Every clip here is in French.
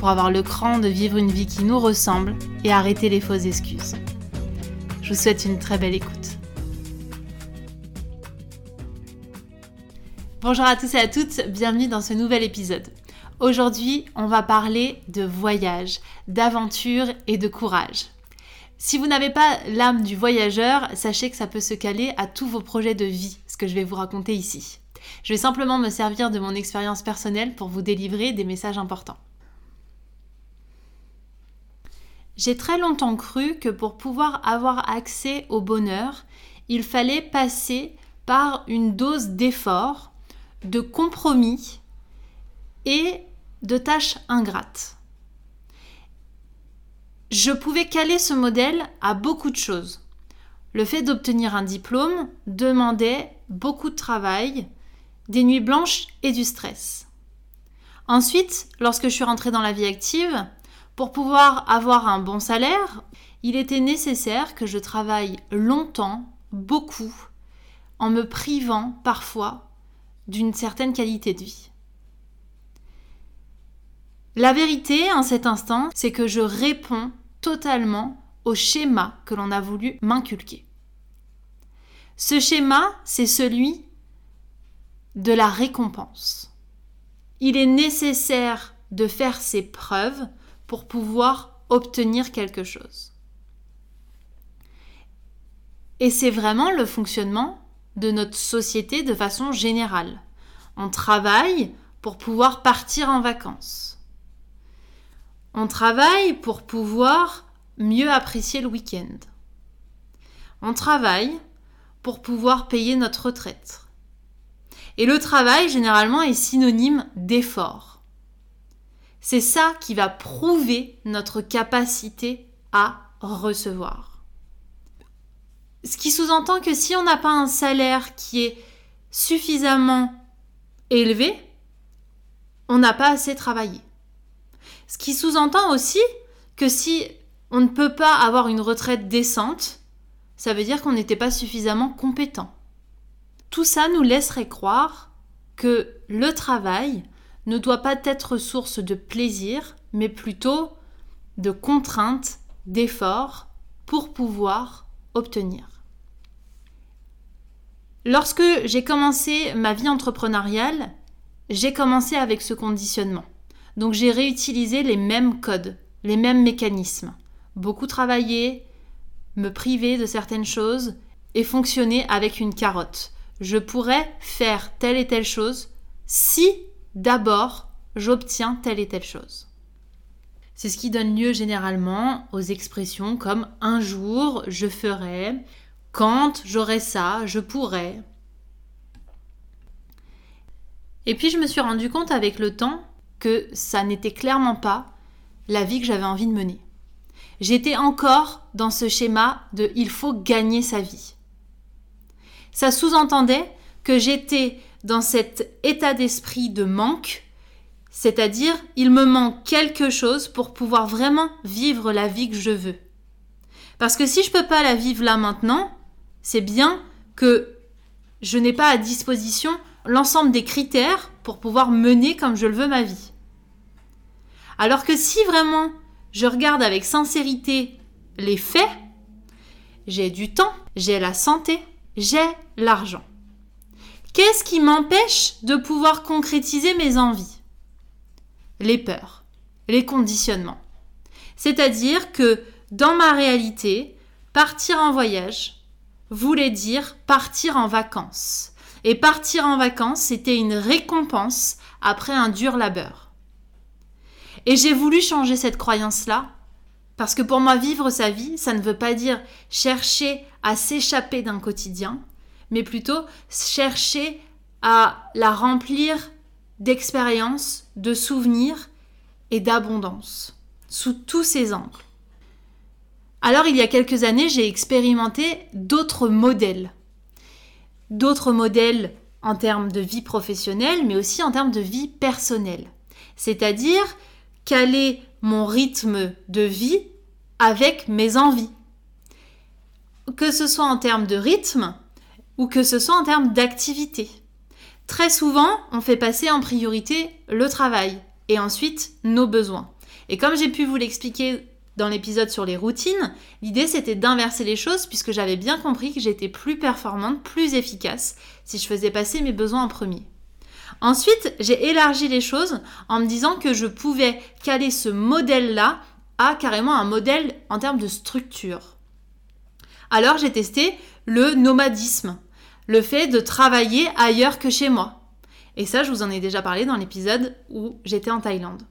pour avoir le cran de vivre une vie qui nous ressemble et arrêter les fausses excuses. Je vous souhaite une très belle écoute. Bonjour à tous et à toutes, bienvenue dans ce nouvel épisode. Aujourd'hui, on va parler de voyage, d'aventure et de courage. Si vous n'avez pas l'âme du voyageur, sachez que ça peut se caler à tous vos projets de vie, ce que je vais vous raconter ici. Je vais simplement me servir de mon expérience personnelle pour vous délivrer des messages importants. J'ai très longtemps cru que pour pouvoir avoir accès au bonheur, il fallait passer par une dose d'effort, de compromis et de tâches ingrates. Je pouvais caler ce modèle à beaucoup de choses. Le fait d'obtenir un diplôme demandait beaucoup de travail, des nuits blanches et du stress. Ensuite, lorsque je suis rentrée dans la vie active, pour pouvoir avoir un bon salaire, il était nécessaire que je travaille longtemps, beaucoup, en me privant parfois d'une certaine qualité de vie. La vérité, en cet instant, c'est que je réponds totalement au schéma que l'on a voulu m'inculquer. Ce schéma, c'est celui de la récompense. Il est nécessaire de faire ses preuves pour pouvoir obtenir quelque chose. Et c'est vraiment le fonctionnement de notre société de façon générale. On travaille pour pouvoir partir en vacances. On travaille pour pouvoir mieux apprécier le week-end. On travaille pour pouvoir payer notre retraite. Et le travail, généralement, est synonyme d'effort. C'est ça qui va prouver notre capacité à recevoir. Ce qui sous-entend que si on n'a pas un salaire qui est suffisamment élevé, on n'a pas assez travaillé. Ce qui sous-entend aussi que si on ne peut pas avoir une retraite décente, ça veut dire qu'on n'était pas suffisamment compétent. Tout ça nous laisserait croire que le travail ne doit pas être source de plaisir, mais plutôt de contraintes, d'efforts pour pouvoir obtenir. Lorsque j'ai commencé ma vie entrepreneuriale, j'ai commencé avec ce conditionnement. Donc j'ai réutilisé les mêmes codes, les mêmes mécanismes. Beaucoup travailler, me priver de certaines choses et fonctionner avec une carotte. Je pourrais faire telle et telle chose si d'abord, j'obtiens telle et telle chose. C'est ce qui donne lieu généralement aux expressions comme un jour je ferai, quand j'aurai ça, je pourrai. Et puis je me suis rendu compte avec le temps que ça n'était clairement pas la vie que j'avais envie de mener. J'étais encore dans ce schéma de il faut gagner sa vie. Ça sous-entendait que j'étais dans cet état d'esprit de manque, c'est-à-dire il me manque quelque chose pour pouvoir vraiment vivre la vie que je veux. Parce que si je peux pas la vivre là maintenant, c'est bien que je n'ai pas à disposition l'ensemble des critères pour pouvoir mener comme je le veux ma vie. Alors que si vraiment je regarde avec sincérité les faits, j'ai du temps, j'ai la santé, j'ai l'argent. Qu'est-ce qui m'empêche de pouvoir concrétiser mes envies? Les peurs, les conditionnements. C'est-à-dire que dans ma réalité, partir en voyage voulait dire partir en vacances. Et partir en vacances, c'était une récompense après un dur labeur. Et j'ai voulu changer cette croyance-là parce que pour moi, vivre sa vie, ça ne veut pas dire chercher à s'échapper d'un quotidien, mais plutôt chercher à la remplir d'expériences, de souvenirs et d'abondance. sous tous ses angles. Alors il y a quelques années, j'ai expérimenté d'autres modèles. D'autres modèles en termes de vie professionnelle, mais aussi en termes de vie personnelle. C'est-à-dire caler mon rythme de vie avec mes envies? Que ce soit en termes de rythme ou que ce soit en termes d'activité. Très souvent, on fait passer en priorité le travail et ensuite nos besoins. Et comme j'ai pu vous l'expliquer dans l'épisode sur les routines, l'idée c'était d'inverser les choses puisque j'avais bien compris que j'étais plus performante, plus efficace si je faisais passer mes besoins en premier. Ensuite, j'ai élargi les choses en me disant que je pouvais caler ce modèle-là à carrément un modèle en termes de structure. Alors j'ai testé le nomadisme, le fait de travailler ailleurs que chez moi. Et ça, je vous en ai déjà parlé dans l'épisode où j'étais en Thaïlande.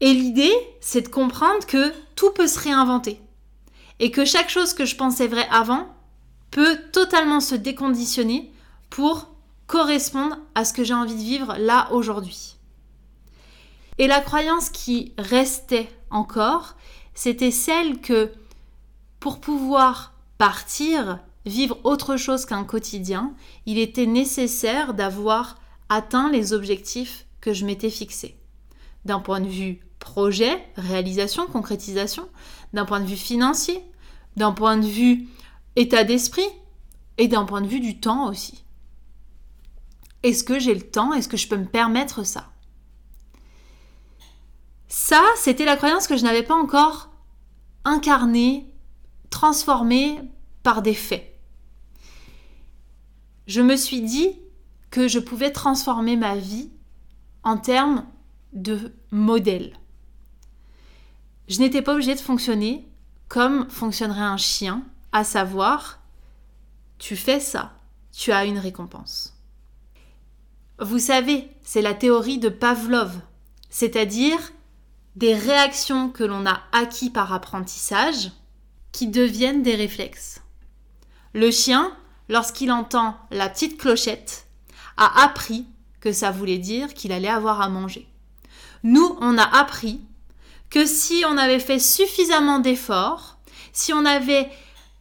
Et l'idée, c'est de comprendre que tout peut se réinventer. Et que chaque chose que je pensais vraie avant peut totalement se déconditionner pour correspondre à ce que j'ai envie de vivre là aujourd'hui. Et la croyance qui restait encore, c'était celle que pour pouvoir partir, vivre autre chose qu'un quotidien, il était nécessaire d'avoir atteint les objectifs que je m'étais fixés. D'un point de vue projet, réalisation, concrétisation, d'un point de vue financier, d'un point de vue état d'esprit et d'un point de vue du temps aussi. Est-ce que j'ai le temps? Est-ce que je peux me permettre ça? Ça, c'était la croyance que je n'avais pas encore incarnée, transformée par des faits. Je me suis dit que je pouvais transformer ma vie en termes de modèle. Je n'étais pas obligée de fonctionner comme fonctionnerait un chien, à savoir, tu fais ça, tu as une récompense. Vous savez, c'est la théorie de Pavlov, c'est-à-dire des réactions que l'on a acquis par apprentissage qui deviennent des réflexes. Le chien, lorsqu'il entend la petite clochette, a appris que ça voulait dire qu'il allait avoir à manger. Nous, on a appris que si on avait fait suffisamment d'efforts, si on avait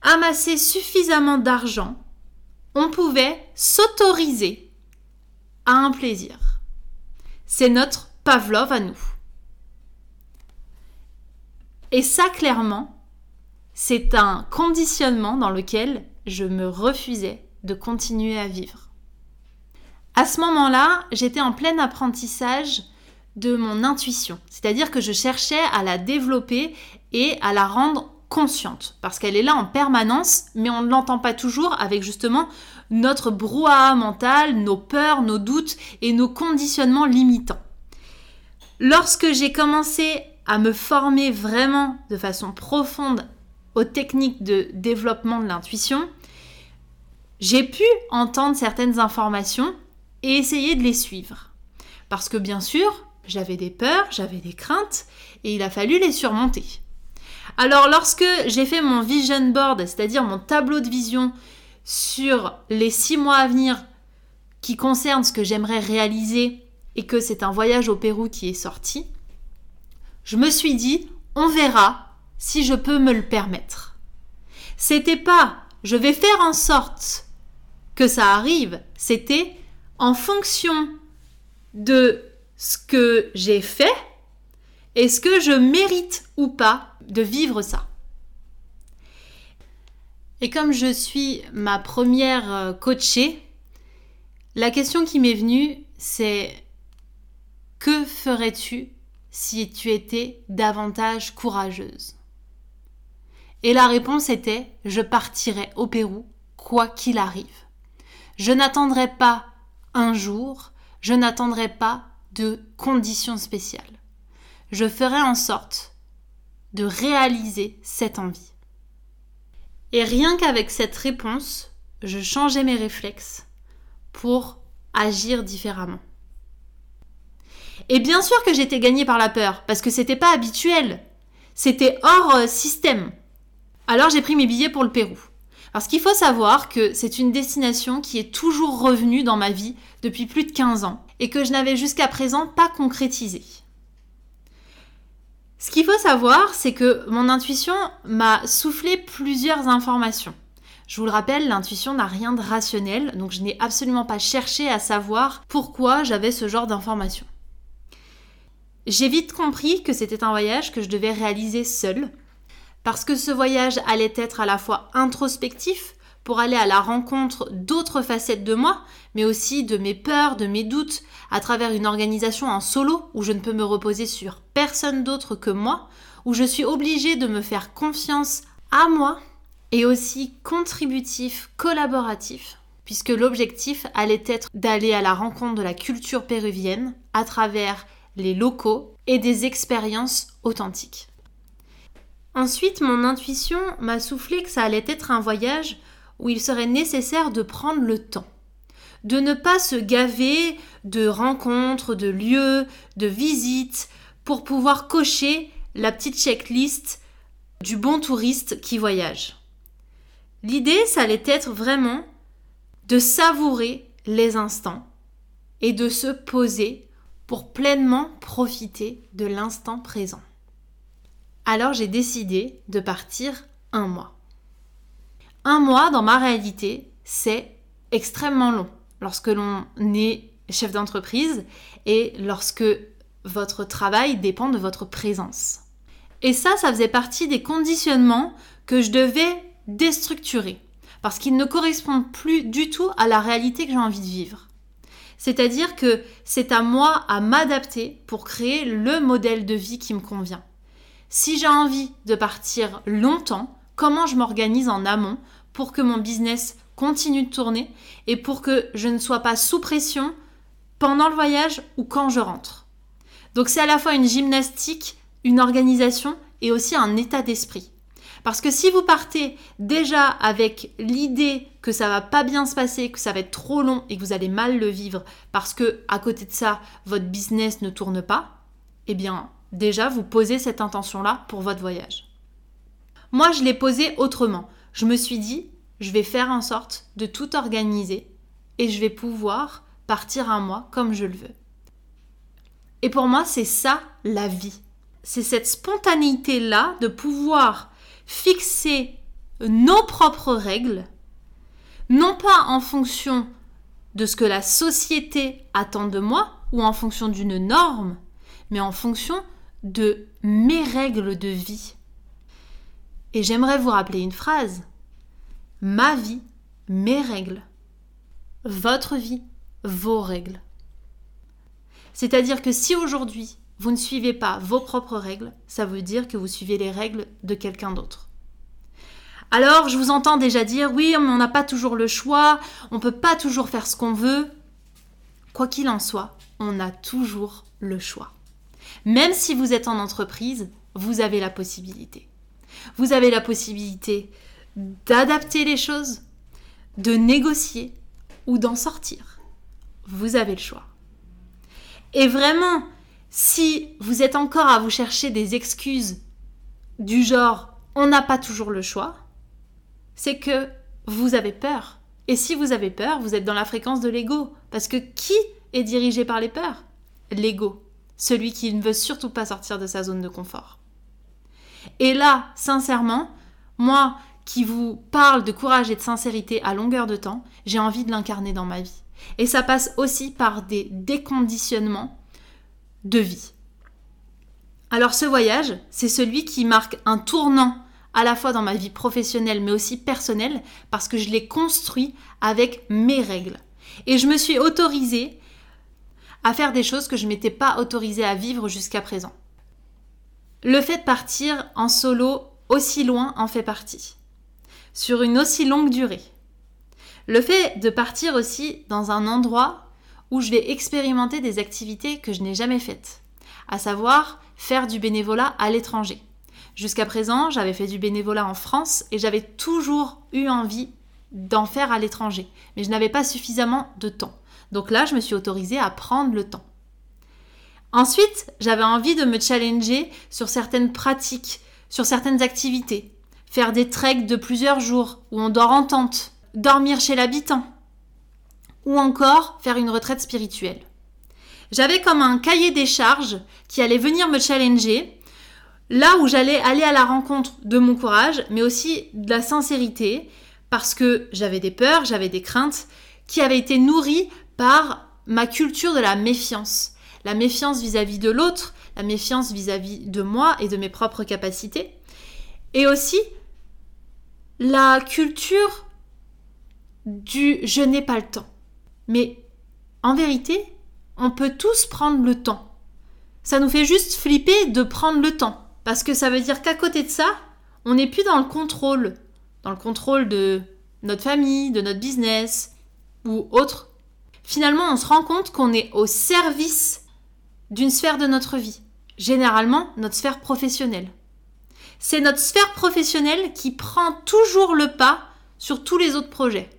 amassé suffisamment d'argent, on pouvait s'autoriser à un plaisir. C'est notre Pavlov à nous. Et ça, clairement, c'est un conditionnement dans lequel je me refusais de continuer à vivre. À ce moment-là, j'étais en plein apprentissage de mon intuition, c'est-à-dire que je cherchais à la développer et à la rendre consciente, parce qu'elle est là en permanence, mais on ne l'entend pas toujours avec justement notre brouhaha mental, nos peurs, nos doutes et nos conditionnements limitants. Lorsque j'ai commencé à me former vraiment de façon profonde aux techniques de développement de l'intuition, j'ai pu entendre certaines informations et essayer de les suivre. Parce que bien sûr, j'avais des peurs, j'avais des craintes, et il a fallu les surmonter. Alors lorsque j'ai fait mon vision board, c'est-à-dire mon tableau de vision sur les six mois à venir qui concernent ce que j'aimerais réaliser et que c'est un voyage au Pérou qui est sorti, je me suis dit, on verra si je peux me le permettre. C'était pas je vais faire en sorte que ça arrive, c'était en fonction de ce que j'ai fait, est-ce que je mérite ou pas de vivre ça Et comme je suis ma première euh, coachée, la question qui m'est venue, c'est que ferais-tu si tu étais davantage courageuse? Et la réponse était je partirais au Pérou, quoi qu'il arrive. Je n'attendrai pas un jour, je n'attendrai pas de conditions spéciales. Je ferai en sorte de réaliser cette envie. Et rien qu'avec cette réponse, je changeais mes réflexes pour agir différemment. Et bien sûr que j'étais gagnée par la peur, parce que c'était pas habituel. C'était hors euh, système. Alors j'ai pris mes billets pour le Pérou. Parce qu'il faut savoir que c'est une destination qui est toujours revenue dans ma vie depuis plus de 15 ans et que je n'avais jusqu'à présent pas concrétisée. Ce qu'il faut savoir, c'est que mon intuition m'a soufflé plusieurs informations. Je vous le rappelle, l'intuition n'a rien de rationnel, donc je n'ai absolument pas cherché à savoir pourquoi j'avais ce genre d'informations. J'ai vite compris que c'était un voyage que je devais réaliser seule, parce que ce voyage allait être à la fois introspectif, pour aller à la rencontre d'autres facettes de moi, mais aussi de mes peurs, de mes doutes, à travers une organisation en solo où je ne peux me reposer sur personne d'autre que moi, où je suis obligée de me faire confiance à moi et aussi contributif, collaboratif, puisque l'objectif allait être d'aller à la rencontre de la culture péruvienne à travers les locaux et des expériences authentiques. Ensuite, mon intuition m'a soufflé que ça allait être un voyage où il serait nécessaire de prendre le temps, de ne pas se gaver de rencontres, de lieux, de visites, pour pouvoir cocher la petite checklist du bon touriste qui voyage. L'idée, ça allait être vraiment de savourer les instants et de se poser pour pleinement profiter de l'instant présent. Alors j'ai décidé de partir un mois. Un mois dans ma réalité, c'est extrêmement long lorsque l'on est chef d'entreprise et lorsque votre travail dépend de votre présence. Et ça, ça faisait partie des conditionnements que je devais déstructurer parce qu'ils ne correspondent plus du tout à la réalité que j'ai envie de vivre. C'est-à-dire que c'est à moi à m'adapter pour créer le modèle de vie qui me convient. Si j'ai envie de partir longtemps, comment je m'organise en amont pour que mon business continue de tourner et pour que je ne sois pas sous pression pendant le voyage ou quand je rentre? Donc c'est à la fois une gymnastique, une organisation et aussi un état d'esprit. Parce que si vous partez déjà avec l'idée que ça va pas bien se passer, que ça va être trop long et que vous allez mal le vivre parce que à côté de ça, votre business ne tourne pas, eh bien, déjà vous posez cette intention-là pour votre voyage. Moi, je l'ai posé autrement. Je me suis dit, je vais faire en sorte de tout organiser et je vais pouvoir partir un mois comme je le veux. Et pour moi, c'est ça la vie. C'est cette spontanéité-là de pouvoir fixer nos propres règles, non pas en fonction de ce que la société attend de moi ou en fonction d'une norme, mais en fonction de mes règles de vie. Et j'aimerais vous rappeler une phrase. Ma vie, mes règles. Votre vie, vos règles. C'est-à-dire que si aujourd'hui vous ne suivez pas vos propres règles, ça veut dire que vous suivez les règles de quelqu'un d'autre. Alors, je vous entends déjà dire oui, on n'a pas toujours le choix, on ne peut pas toujours faire ce qu'on veut. Quoi qu'il en soit, on a toujours le choix. Même si vous êtes en entreprise, vous avez la possibilité. Vous avez la possibilité d'adapter les choses, de négocier ou d'en sortir. Vous avez le choix. Et vraiment, si vous êtes encore à vous chercher des excuses du genre on n'a pas toujours le choix, c'est que vous avez peur. Et si vous avez peur, vous êtes dans la fréquence de l'ego. Parce que qui est dirigé par les peurs? L'ego. Celui qui ne veut surtout pas sortir de sa zone de confort. Et là, sincèrement, moi qui vous parle de courage et de sincérité à longueur de temps, j'ai envie de l'incarner dans ma vie. Et ça passe aussi par des déconditionnements de vie. Alors ce voyage, c'est celui qui marque un tournant à la fois dans ma vie professionnelle mais aussi personnelle parce que je l'ai construit avec mes règles. Et je me suis autorisée à faire des choses que je m'étais pas autorisée à vivre jusqu'à présent. Le fait de partir en solo aussi loin en fait partie. Sur une aussi longue durée. Le fait de partir aussi dans un endroit où je vais expérimenter des activités que je n'ai jamais faites, à savoir faire du bénévolat à l'étranger. Jusqu'à présent, j'avais fait du bénévolat en France et j'avais toujours eu envie d'en faire à l'étranger, mais je n'avais pas suffisamment de temps. Donc là, je me suis autorisée à prendre le temps. Ensuite, j'avais envie de me challenger sur certaines pratiques, sur certaines activités. Faire des treks de plusieurs jours où on dort en tente, dormir chez l'habitant, ou encore faire une retraite spirituelle. J'avais comme un cahier des charges qui allait venir me challenger, Là où j'allais aller à la rencontre de mon courage, mais aussi de la sincérité, parce que j'avais des peurs, j'avais des craintes qui avaient été nourries par ma culture de la méfiance. La méfiance vis-à-vis de l'autre, la méfiance vis-à-vis de moi et de mes propres capacités. Et aussi la culture du je n'ai pas le temps. Mais en vérité, on peut tous prendre le temps. Ça nous fait juste flipper de prendre le temps. Parce que ça veut dire qu'à côté de ça, on n'est plus dans le contrôle. Dans le contrôle de notre famille, de notre business ou autre. Finalement, on se rend compte qu'on est au service d'une sphère de notre vie. Généralement, notre sphère professionnelle. C'est notre sphère professionnelle qui prend toujours le pas sur tous les autres projets.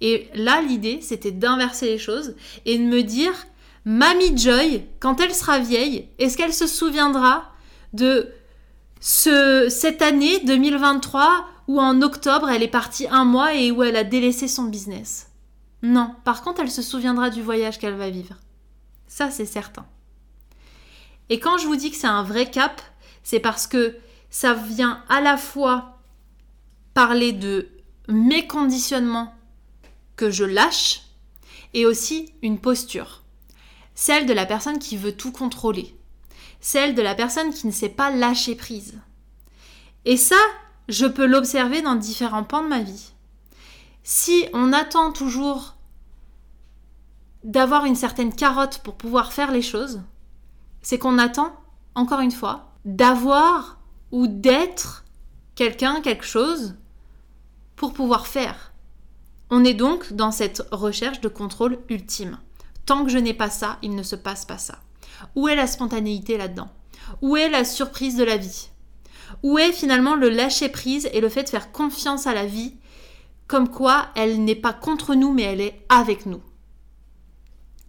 Et là, l'idée, c'était d'inverser les choses et de me dire, Mamie Joy, quand elle sera vieille, est-ce qu'elle se souviendra de ce, cette année 2023 où en octobre elle est partie un mois et où elle a délaissé son business? Non, par contre, elle se souviendra du voyage qu'elle va vivre. Ça, c'est certain. Et quand je vous dis que c'est un vrai cap, c'est parce que ça vient à la fois parler de mes conditionnements que je lâche et aussi une posture. Celle de la personne qui veut tout contrôler. Celle de la personne qui ne sait pas lâcher prise. Et ça, je peux l'observer dans différents pans de ma vie. Si on attend toujours d'avoir une certaine carotte pour pouvoir faire les choses, c'est qu'on attend, encore une fois, d'avoir ou d'être quelqu'un, quelque chose pour pouvoir faire. On est donc dans cette recherche de contrôle ultime. Tant que je n'ai pas ça, il ne se passe pas ça. Où est la spontanéité là-dedans? Où est la surprise de la vie? Où est finalement le lâcher-prise et le fait de faire confiance à la vie comme quoi elle n'est pas contre nous mais elle est avec nous?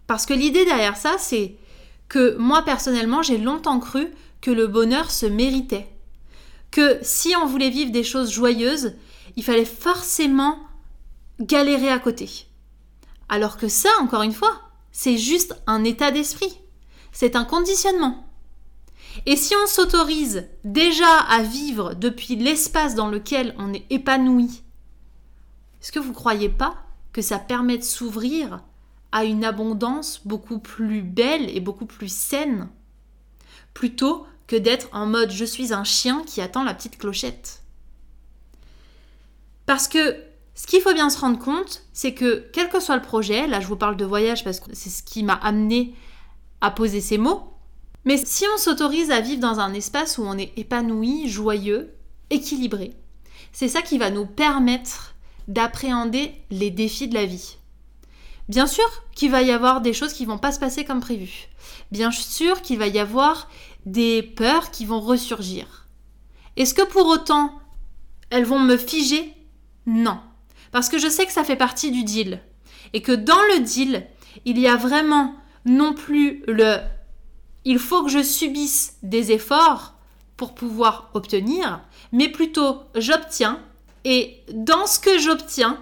Parce que l'idée derrière ça, c'est que moi personnellement, j'ai longtemps cru que le bonheur se méritait. Que si on voulait vivre des choses joyeuses, il fallait forcément galérer à côté. Alors que ça, encore une fois, c'est juste un état d'esprit. C'est un conditionnement. Et si on s'autorise déjà à vivre depuis l'espace dans lequel on est épanoui, est-ce que vous ne croyez pas que ça permet de s'ouvrir à une abondance beaucoup plus belle et beaucoup plus saine, plutôt que d'être en mode je suis un chien qui attend la petite clochette. Parce que ce qu'il faut bien se rendre compte, c'est que quel que soit le projet, là je vous parle de voyage parce que c'est ce qui m'a amené à poser ces mots, mais si on s'autorise à vivre dans un espace où on est épanoui, joyeux, équilibré, c'est ça qui va nous permettre d'appréhender les défis de la vie. Bien sûr qu'il va y avoir des choses qui vont pas se passer comme prévu. Bien sûr qu'il va y avoir des peurs qui vont ressurgir. Est-ce que pour autant elles vont me figer? Non. Parce que je sais que ça fait partie du deal. Et que dans le deal, il y a vraiment non plus le il faut que je subisse des efforts pour pouvoir obtenir, mais plutôt j'obtiens. Et dans ce que j'obtiens,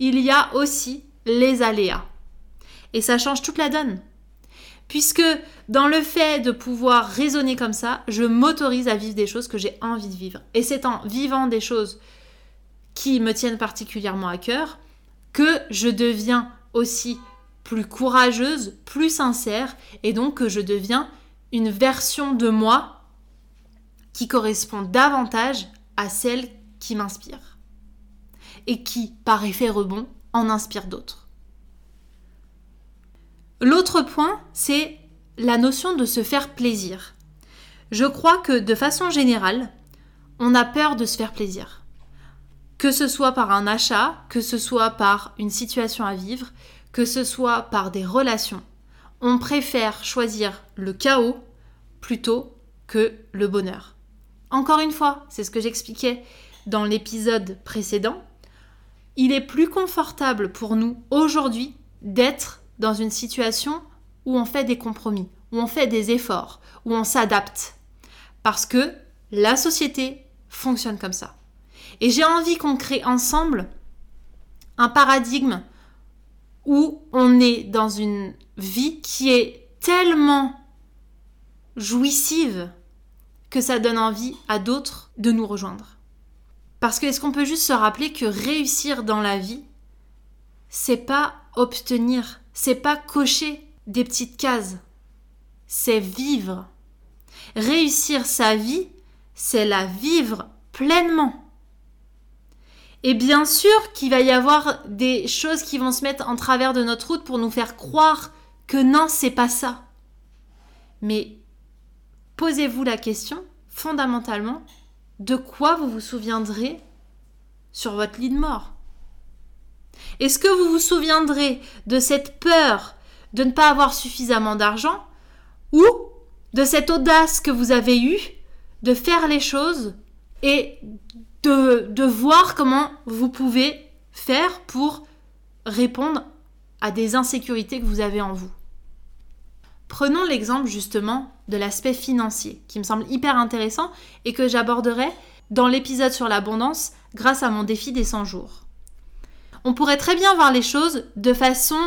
il y a aussi les aléas. Et ça change toute la donne. Puisque dans le fait de pouvoir raisonner comme ça, je m'autorise à vivre des choses que j'ai envie de vivre. Et c'est en vivant des choses qui me tiennent particulièrement à cœur que je deviens aussi plus courageuse, plus sincère, et donc que je deviens une version de moi qui correspond davantage à celle qui m'inspire. Et qui, par effet rebond, en inspire d'autres. L'autre point, c'est la notion de se faire plaisir. Je crois que de façon générale, on a peur de se faire plaisir. Que ce soit par un achat, que ce soit par une situation à vivre, que ce soit par des relations, on préfère choisir le chaos plutôt que le bonheur. Encore une fois, c'est ce que j'expliquais dans l'épisode précédent, il est plus confortable pour nous aujourd'hui d'être dans une situation où on fait des compromis, où on fait des efforts, où on s'adapte. Parce que la société fonctionne comme ça. Et j'ai envie qu'on crée ensemble un paradigme où on est dans une vie qui est tellement jouissive que ça donne envie à d'autres de nous rejoindre. Parce que est-ce qu'on peut juste se rappeler que réussir dans la vie, c'est pas obtenir, c'est pas cocher des petites cases, c'est vivre. Réussir sa vie, c'est la vivre pleinement. Et bien sûr qu'il va y avoir des choses qui vont se mettre en travers de notre route pour nous faire croire que non, c'est pas ça. Mais posez-vous la question, fondamentalement, de quoi vous vous souviendrez sur votre lit de mort? Est-ce que vous vous souviendrez de cette peur de ne pas avoir suffisamment d'argent ou de cette audace que vous avez eue de faire les choses et de, de voir comment vous pouvez faire pour répondre à des insécurités que vous avez en vous? Prenons l'exemple justement de l'aspect financier, qui me semble hyper intéressant et que j'aborderai dans l'épisode sur l'abondance grâce à mon défi des 100 jours. On pourrait très bien voir les choses de façon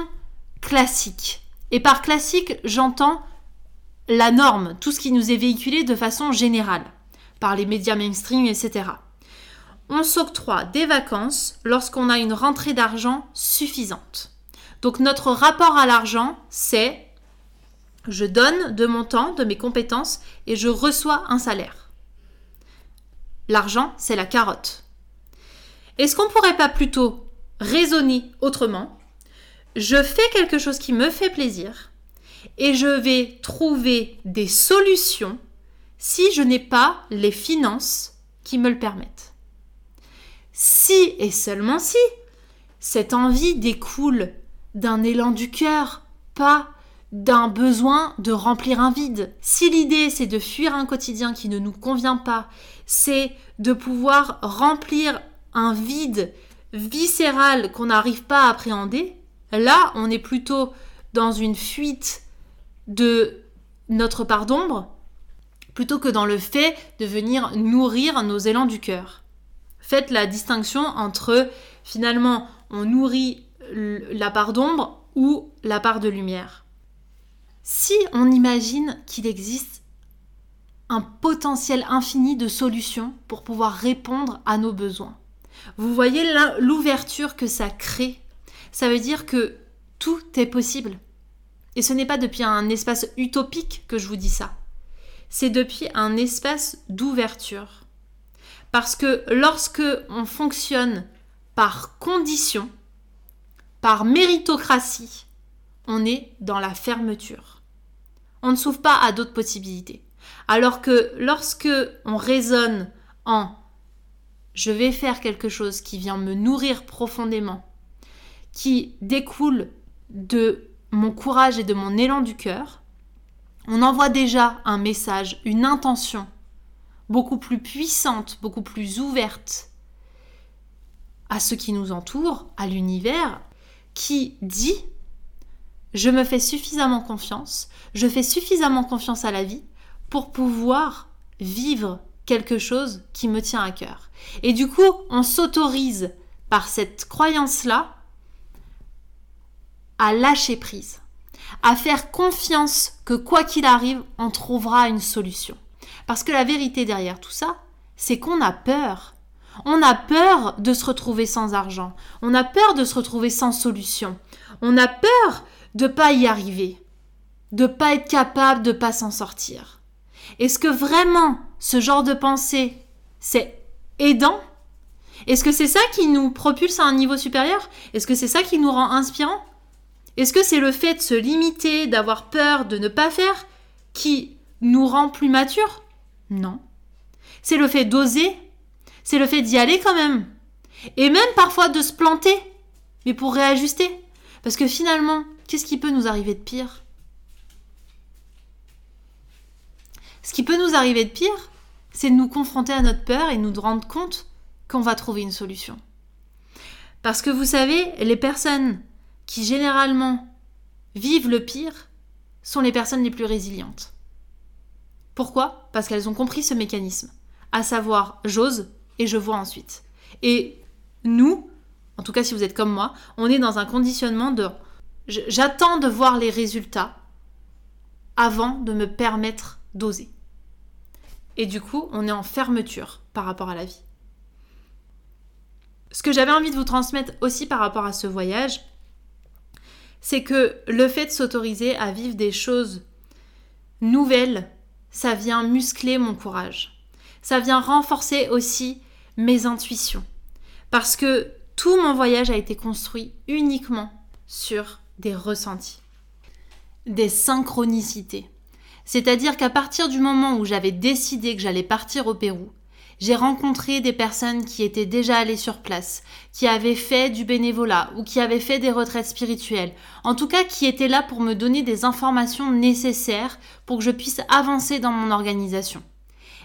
classique. Et par classique, j'entends la norme, tout ce qui nous est véhiculé de façon générale, par les médias mainstream, etc. On s'octroie des vacances lorsqu'on a une rentrée d'argent suffisante. Donc notre rapport à l'argent, c'est je donne de mon temps, de mes compétences et je reçois un salaire. L'argent, c'est la carotte. Est-ce qu'on pourrait pas plutôt raisonner autrement? Je fais quelque chose qui me fait plaisir et je vais trouver des solutions si je n'ai pas les finances qui me le permettent. Si et seulement si cette envie découle d'un élan du cœur, pas d'un besoin de remplir un vide. Si l'idée c'est de fuir un quotidien qui ne nous convient pas, c'est de pouvoir remplir un vide viscéral qu'on n'arrive pas à appréhender, là on est plutôt dans une fuite de notre part d'ombre plutôt que dans le fait de venir nourrir nos élans du cœur. Faites la distinction entre finalement on nourrit la part d'ombre ou la part de lumière. Si on imagine qu'il existe un potentiel infini de solutions pour pouvoir répondre à nos besoins, vous voyez l'ouverture que ça crée. Ça veut dire que tout est possible. Et ce n'est pas depuis un espace utopique que je vous dis ça. C'est depuis un espace d'ouverture. Parce que lorsque on fonctionne par condition, par méritocratie, on est dans la fermeture on ne s'ouvre pas à d'autres possibilités. Alors que lorsque on raisonne en je vais faire quelque chose qui vient me nourrir profondément, qui découle de mon courage et de mon élan du cœur, on envoie déjà un message, une intention beaucoup plus puissante, beaucoup plus ouverte à ce qui nous entoure, à l'univers, qui dit je me fais suffisamment confiance, je fais suffisamment confiance à la vie pour pouvoir vivre quelque chose qui me tient à cœur. Et du coup, on s'autorise par cette croyance-là à lâcher prise, à faire confiance que quoi qu'il arrive, on trouvera une solution. Parce que la vérité derrière tout ça, c'est qu'on a peur. On a peur de se retrouver sans argent. On a peur de se retrouver sans solution. On a peur de pas y arriver, de pas être capable de pas s'en sortir. Est-ce que vraiment ce genre de pensée, c'est aidant? Est-ce que c'est ça qui nous propulse à un niveau supérieur? Est-ce que c'est ça qui nous rend inspirant Est-ce que c'est le fait de se limiter, d'avoir peur, de ne pas faire qui nous rend plus matures? Non. C'est le fait d'oser, c'est le fait d'y aller quand même. Et même parfois de se planter, mais pour réajuster. Parce que finalement, Qu'est-ce qui peut nous arriver de pire? Ce qui peut nous arriver de pire, c'est de nous confronter à notre peur et nous rendre compte qu'on va trouver une solution. Parce que vous savez, les personnes qui généralement vivent le pire sont les personnes les plus résilientes. Pourquoi? Parce qu'elles ont compris ce mécanisme, à savoir j'ose et je vois ensuite. Et nous, en tout cas si vous êtes comme moi, on est dans un conditionnement de J'attends de voir les résultats avant de me permettre d'oser. et du coup, on est en fermeture par rapport à la vie. Ce que j'avais envie de vous transmettre aussi par rapport à ce voyage, c'est que le fait de s'autoriser à vivre des choses nouvelles, ça vient muscler mon courage. Ça vient renforcer aussi mes intuitions. Parce que tout mon voyage a été construit uniquement sur des ressentis, des synchronicités. C'est-à-dire qu'à partir du moment où j'avais décidé que j'allais partir au Pérou, j'ai rencontré des personnes qui étaient déjà allées sur place, qui avaient fait du bénévolat ou qui avaient fait des retraites spirituelles, en tout cas qui étaient là pour me donner des informations nécessaires pour que je puisse avancer dans mon organisation.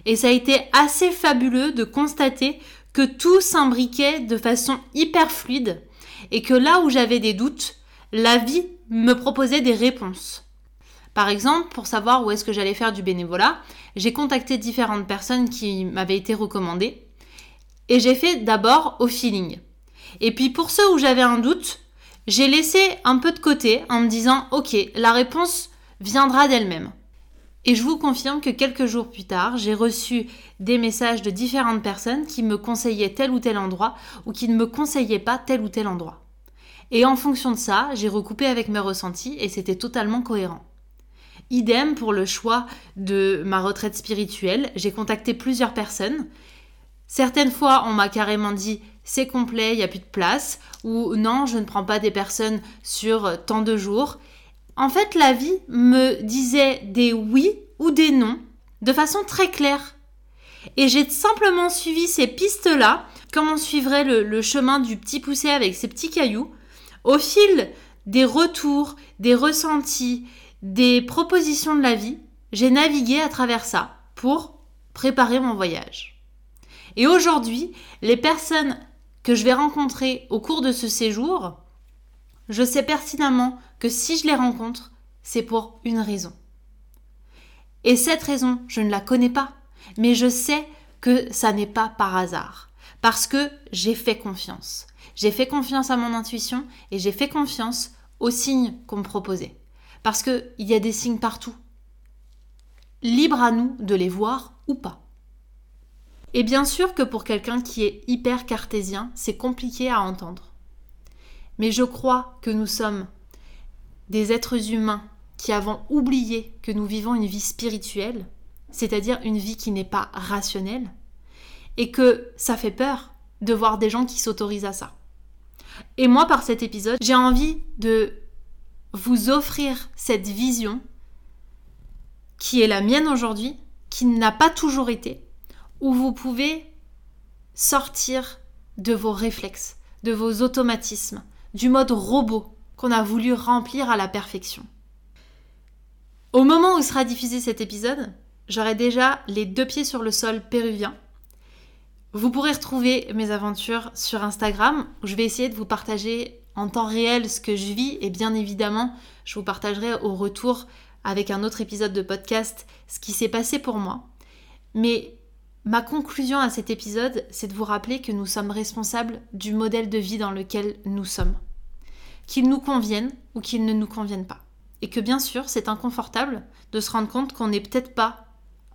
Et ça a été assez fabuleux de constater que tout s'imbriquait de façon hyper fluide et que là où j'avais des doutes, la vie me proposait des réponses. Par exemple, pour savoir où est-ce que j'allais faire du bénévolat, j'ai contacté différentes personnes qui m'avaient été recommandées et j'ai fait d'abord au feeling. Et puis pour ceux où j'avais un doute, j'ai laissé un peu de côté en me disant OK, la réponse viendra d'elle-même. Et je vous confirme que quelques jours plus tard, j'ai reçu des messages de différentes personnes qui me conseillaient tel ou tel endroit ou qui ne me conseillaient pas tel ou tel endroit. Et en fonction de ça, j'ai recoupé avec mes ressentis et c'était totalement cohérent. Idem pour le choix de ma retraite spirituelle. J'ai contacté plusieurs personnes. Certaines fois, on m'a carrément dit c'est complet, il n'y a plus de place, ou non, je ne prends pas des personnes sur tant de jours. En fait, la vie me disait des oui ou des non de façon très claire. Et j'ai simplement suivi ces pistes-là, comme on suivrait le, chemin du petit poussé avec ses petits cailloux, au fil des retours, des ressentis, des propositions de la vie, j'ai navigué à travers ça pour préparer mon voyage. Et aujourd'hui, les personnes que je vais rencontrer au cours de ce séjour, je sais pertinemment que si je les rencontre, c'est pour une raison. Et cette raison, je ne la connais pas, mais je sais que ça n'est pas par hasard, parce que j'ai fait confiance. J'ai fait confiance à mon intuition et j'ai fait confiance aux signes qu'on me proposait. Parce qu'il y a des signes partout. Libre à nous de les voir ou pas. Et bien sûr que pour quelqu'un qui est hyper cartésien, c'est compliqué à entendre. Mais je crois que nous sommes des êtres humains qui avons oublié que nous vivons une vie spirituelle, c'est-à-dire une vie qui n'est pas rationnelle, et que ça fait peur de voir des gens qui s'autorisent à ça. Et moi, par cet épisode, j'ai envie de vous offrir cette vision qui est la mienne aujourd'hui, qui n'a pas toujours été, où vous pouvez sortir de vos réflexes, de vos automatismes, du mode robot qu'on a voulu remplir à la perfection. Au moment où sera diffusé cet épisode, j'aurai déjà les deux pieds sur le sol péruvien. Vous pourrez retrouver mes aventures sur Instagram où je vais essayer de vous partager en temps réel ce que je vis et bien évidemment je vous partagerai au retour avec un autre épisode de podcast ce qui s'est passé pour moi. Mais ma conclusion à cet épisode, c'est de vous rappeler que nous sommes responsables du modèle de vie dans lequel nous sommes. Qu'il nous convienne ou qu'il ne nous convienne pas. Et que bien sûr, c'est inconfortable de se rendre compte qu'on n'est peut-être pas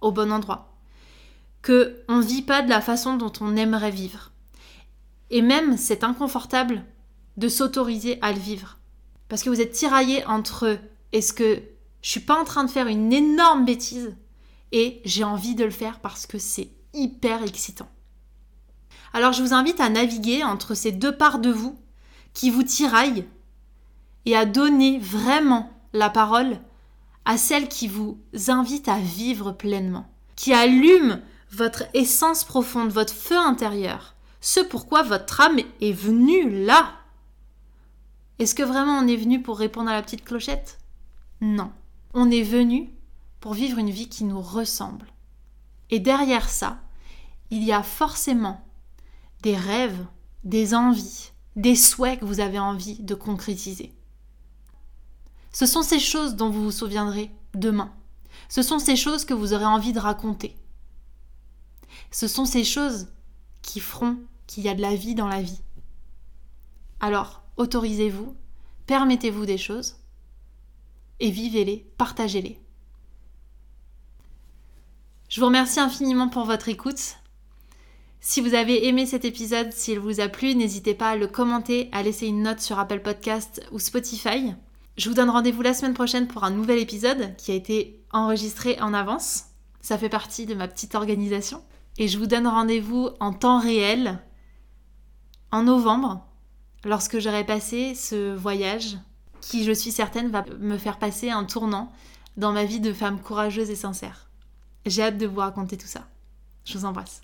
au bon endroit. Que on vit pas de la façon dont on aimerait vivre. Et même c'est inconfortable de s'autoriser à le vivre. Parce que vous êtes tiraillé entre est-ce que je suis pas en train de faire une énorme bêtise et j'ai envie de le faire parce que c'est hyper excitant. Alors je vous invite à naviguer entre ces deux parts de vous qui vous tiraillent et à donner vraiment la parole à celle qui vous invite à vivre pleinement, qui allume votre essence profonde, votre feu intérieur, ce pourquoi votre âme est venue là. Est-ce que vraiment on est venu pour répondre à la petite clochette? Non. On est venu pour vivre une vie qui nous ressemble. Et derrière ça, il y a forcément des rêves, des envies, des souhaits que vous avez envie de concrétiser. Ce sont ces choses dont vous vous souviendrez demain. Ce sont ces choses que vous aurez envie de raconter. Ce sont ces choses qui feront qu'il y a de la vie dans la vie. Alors, autorisez-vous, permettez-vous des choses et vivez-les, partagez-les. Je vous remercie infiniment pour votre écoute. Si vous avez aimé cet épisode, s'il vous a plu, n'hésitez pas à le commenter, à laisser une note sur Apple Podcast ou Spotify. Je vous donne rendez-vous la semaine prochaine pour un nouvel épisode qui a été enregistré en avance. Ça fait partie de ma petite organisation. Et je vous donne rendez-vous en temps réel en novembre, lorsque j'aurai passé ce voyage qui, je suis certaine, va me faire passer un tournant dans ma vie de femme courageuse et sincère. J'ai hâte de vous raconter tout ça. Je vous embrasse.